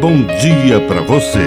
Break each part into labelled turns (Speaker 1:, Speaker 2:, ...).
Speaker 1: bom dia para você.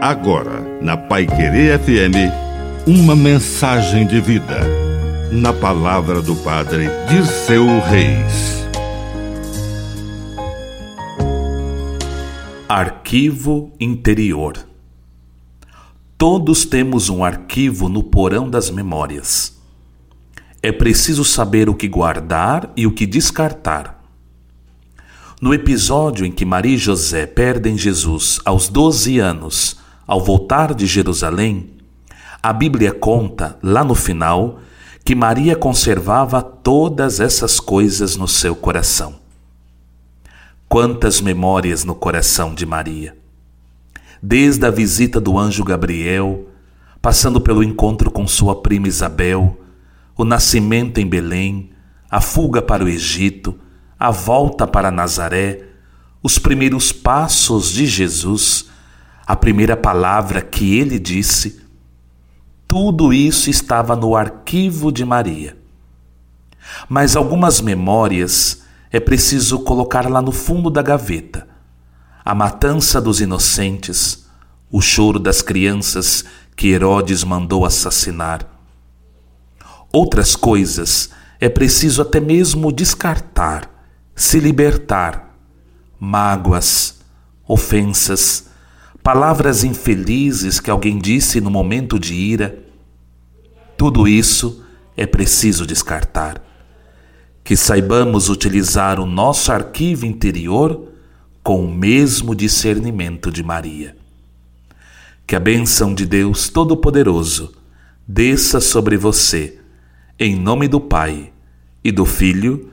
Speaker 1: Agora, na Pai Querer FM, uma mensagem de vida. Na palavra do Padre Dirceu Reis.
Speaker 2: Arquivo Interior Todos temos um arquivo no porão das memórias. É preciso saber o que guardar e o que descartar. No episódio em que Maria e José perdem Jesus aos 12 anos, ao voltar de Jerusalém, a Bíblia conta, lá no final, que Maria conservava todas essas coisas no seu coração. Quantas memórias no coração de Maria! Desde a visita do anjo Gabriel, passando pelo encontro com sua prima Isabel, o nascimento em Belém, a fuga para o Egito, a volta para Nazaré, os primeiros passos de Jesus, a primeira palavra que ele disse, tudo isso estava no arquivo de Maria. Mas algumas memórias é preciso colocar lá no fundo da gaveta. A matança dos inocentes, o choro das crianças que Herodes mandou assassinar. Outras coisas é preciso até mesmo descartar se libertar. Mágoas, ofensas, palavras infelizes que alguém disse no momento de ira. Tudo isso é preciso descartar. Que saibamos utilizar o nosso arquivo interior com o mesmo discernimento de Maria. Que a bênção de Deus Todo-Poderoso desça sobre você, em nome do Pai e do Filho